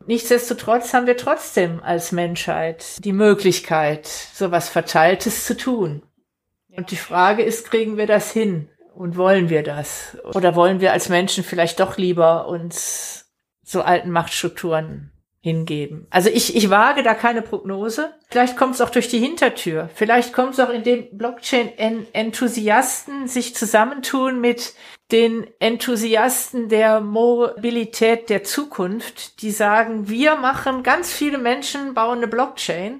Nichtsdestotrotz haben wir trotzdem als Menschheit die Möglichkeit, sowas Verteiltes zu tun. Und die Frage ist, kriegen wir das hin? Und wollen wir das? Oder wollen wir als Menschen vielleicht doch lieber uns so alten Machtstrukturen hingeben? Also ich, ich wage da keine Prognose. Vielleicht kommt es auch durch die Hintertür. Vielleicht kommt es auch, indem Blockchain-Enthusiasten sich zusammentun mit den Enthusiasten der Mobilität der Zukunft, die sagen, wir machen ganz viele Menschen, bauen eine Blockchain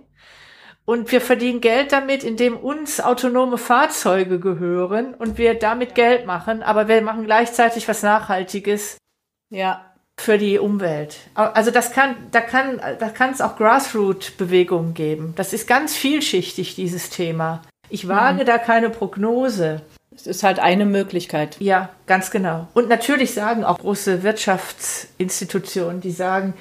und wir verdienen Geld damit, indem uns autonome Fahrzeuge gehören und wir damit Geld machen, aber wir machen gleichzeitig was Nachhaltiges. Ja. Für die Umwelt. Also das kann, da kann, da kann es auch Grassroot-Bewegungen geben. Das ist ganz vielschichtig, dieses Thema. Ich wage mhm. da keine Prognose. Es ist halt eine Möglichkeit. Ja, ganz genau. Und natürlich sagen auch große Wirtschaftsinstitutionen, die sagen,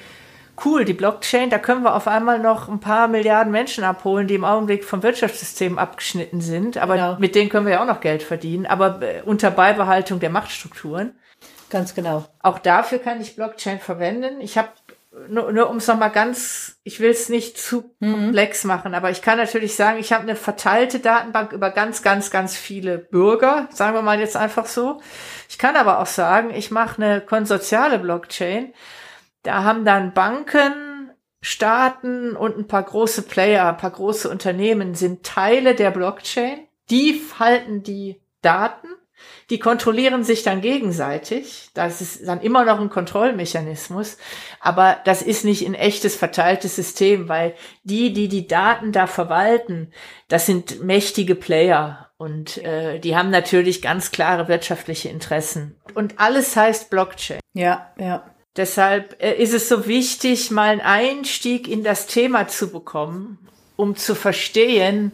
cool, die Blockchain, da können wir auf einmal noch ein paar Milliarden Menschen abholen, die im Augenblick vom Wirtschaftssystem abgeschnitten sind. Aber genau. mit denen können wir ja auch noch Geld verdienen, aber äh, unter Beibehaltung der Machtstrukturen. Ganz genau. Auch dafür kann ich Blockchain verwenden. Ich habe nur, nur um es nochmal ganz, ich will es nicht zu mhm. komplex machen, aber ich kann natürlich sagen, ich habe eine verteilte Datenbank über ganz, ganz, ganz viele Bürger, sagen wir mal jetzt einfach so. Ich kann aber auch sagen, ich mache eine konsortiale Blockchain, da haben dann Banken, Staaten und ein paar große Player, ein paar große Unternehmen sind Teile der Blockchain. Die halten die Daten Die kontrollieren sich dann gegenseitig. Das ist dann immer noch ein Kontrollmechanismus. Aber das ist nicht ein echtes verteiltes System, weil die, die die Daten da verwalten, das sind mächtige Player. Und äh, die haben natürlich ganz klare wirtschaftliche Interessen. Und alles heißt Blockchain. Ja, ja. Deshalb äh, ist es so wichtig, mal einen Einstieg in das Thema zu bekommen, um zu verstehen,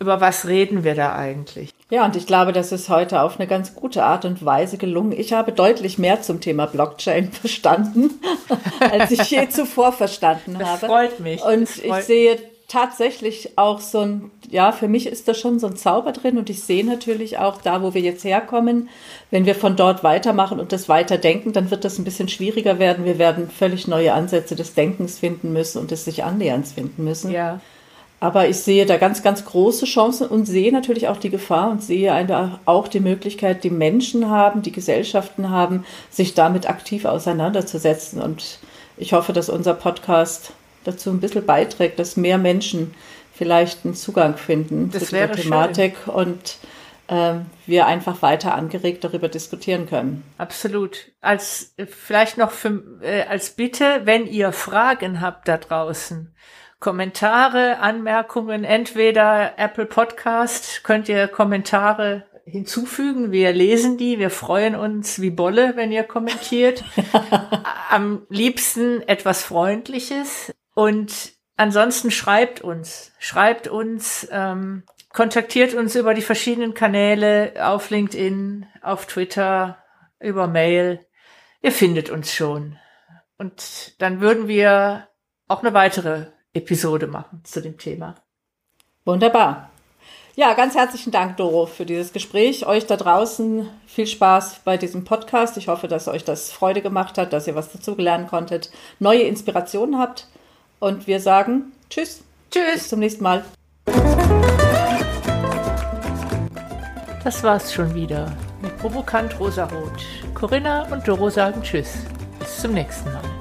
über was reden wir da eigentlich. Ja, und ich glaube, das ist heute auf eine ganz gute Art und Weise gelungen. Ich habe deutlich mehr zum Thema Blockchain verstanden, als ich je zuvor verstanden das habe. Freut mich. Und freut ich sehe tatsächlich auch so ein, ja, für mich ist da schon so ein Zauber drin und ich sehe natürlich auch da, wo wir jetzt herkommen, wenn wir von dort weitermachen und das weiterdenken, dann wird das ein bisschen schwieriger werden. Wir werden völlig neue Ansätze des Denkens finden müssen und des sich Annäherns finden müssen. Ja. Aber ich sehe da ganz, ganz große Chancen und sehe natürlich auch die Gefahr und sehe einfach auch die Möglichkeit, die Menschen haben, die Gesellschaften haben, sich damit aktiv auseinanderzusetzen. Und ich hoffe, dass unser Podcast dazu ein bisschen beiträgt, dass mehr Menschen vielleicht einen Zugang finden Das zu dieser wäre Thematik und ähm, wir einfach weiter angeregt darüber diskutieren können. Absolut. Als äh, vielleicht noch für, äh, als Bitte, wenn ihr Fragen habt da draußen, Kommentare, Anmerkungen, entweder Apple Podcast, könnt ihr Kommentare hinzufügen. Wir lesen die. Wir freuen uns wie Bolle, wenn ihr kommentiert. Am liebsten etwas Freundliches. Und ansonsten schreibt uns. Schreibt uns, ähm, kontaktiert uns über die verschiedenen Kanäle auf LinkedIn, auf Twitter, über Mail. Ihr findet uns schon. Und dann würden wir auch eine weitere Episode machen zu dem Thema. Wunderbar. Ja, ganz herzlichen Dank, Doro, für dieses Gespräch. Euch da draußen viel Spaß bei diesem Podcast. Ich hoffe, dass euch das Freude gemacht hat, dass ihr was dazugelernt konntet, neue Inspirationen habt. Und wir sagen Tschüss. Tschüss. Bis zum nächsten Mal. Das war's schon wieder mit Provokant Rosarot. Corinna und Doro sagen Tschüss. Bis zum nächsten Mal.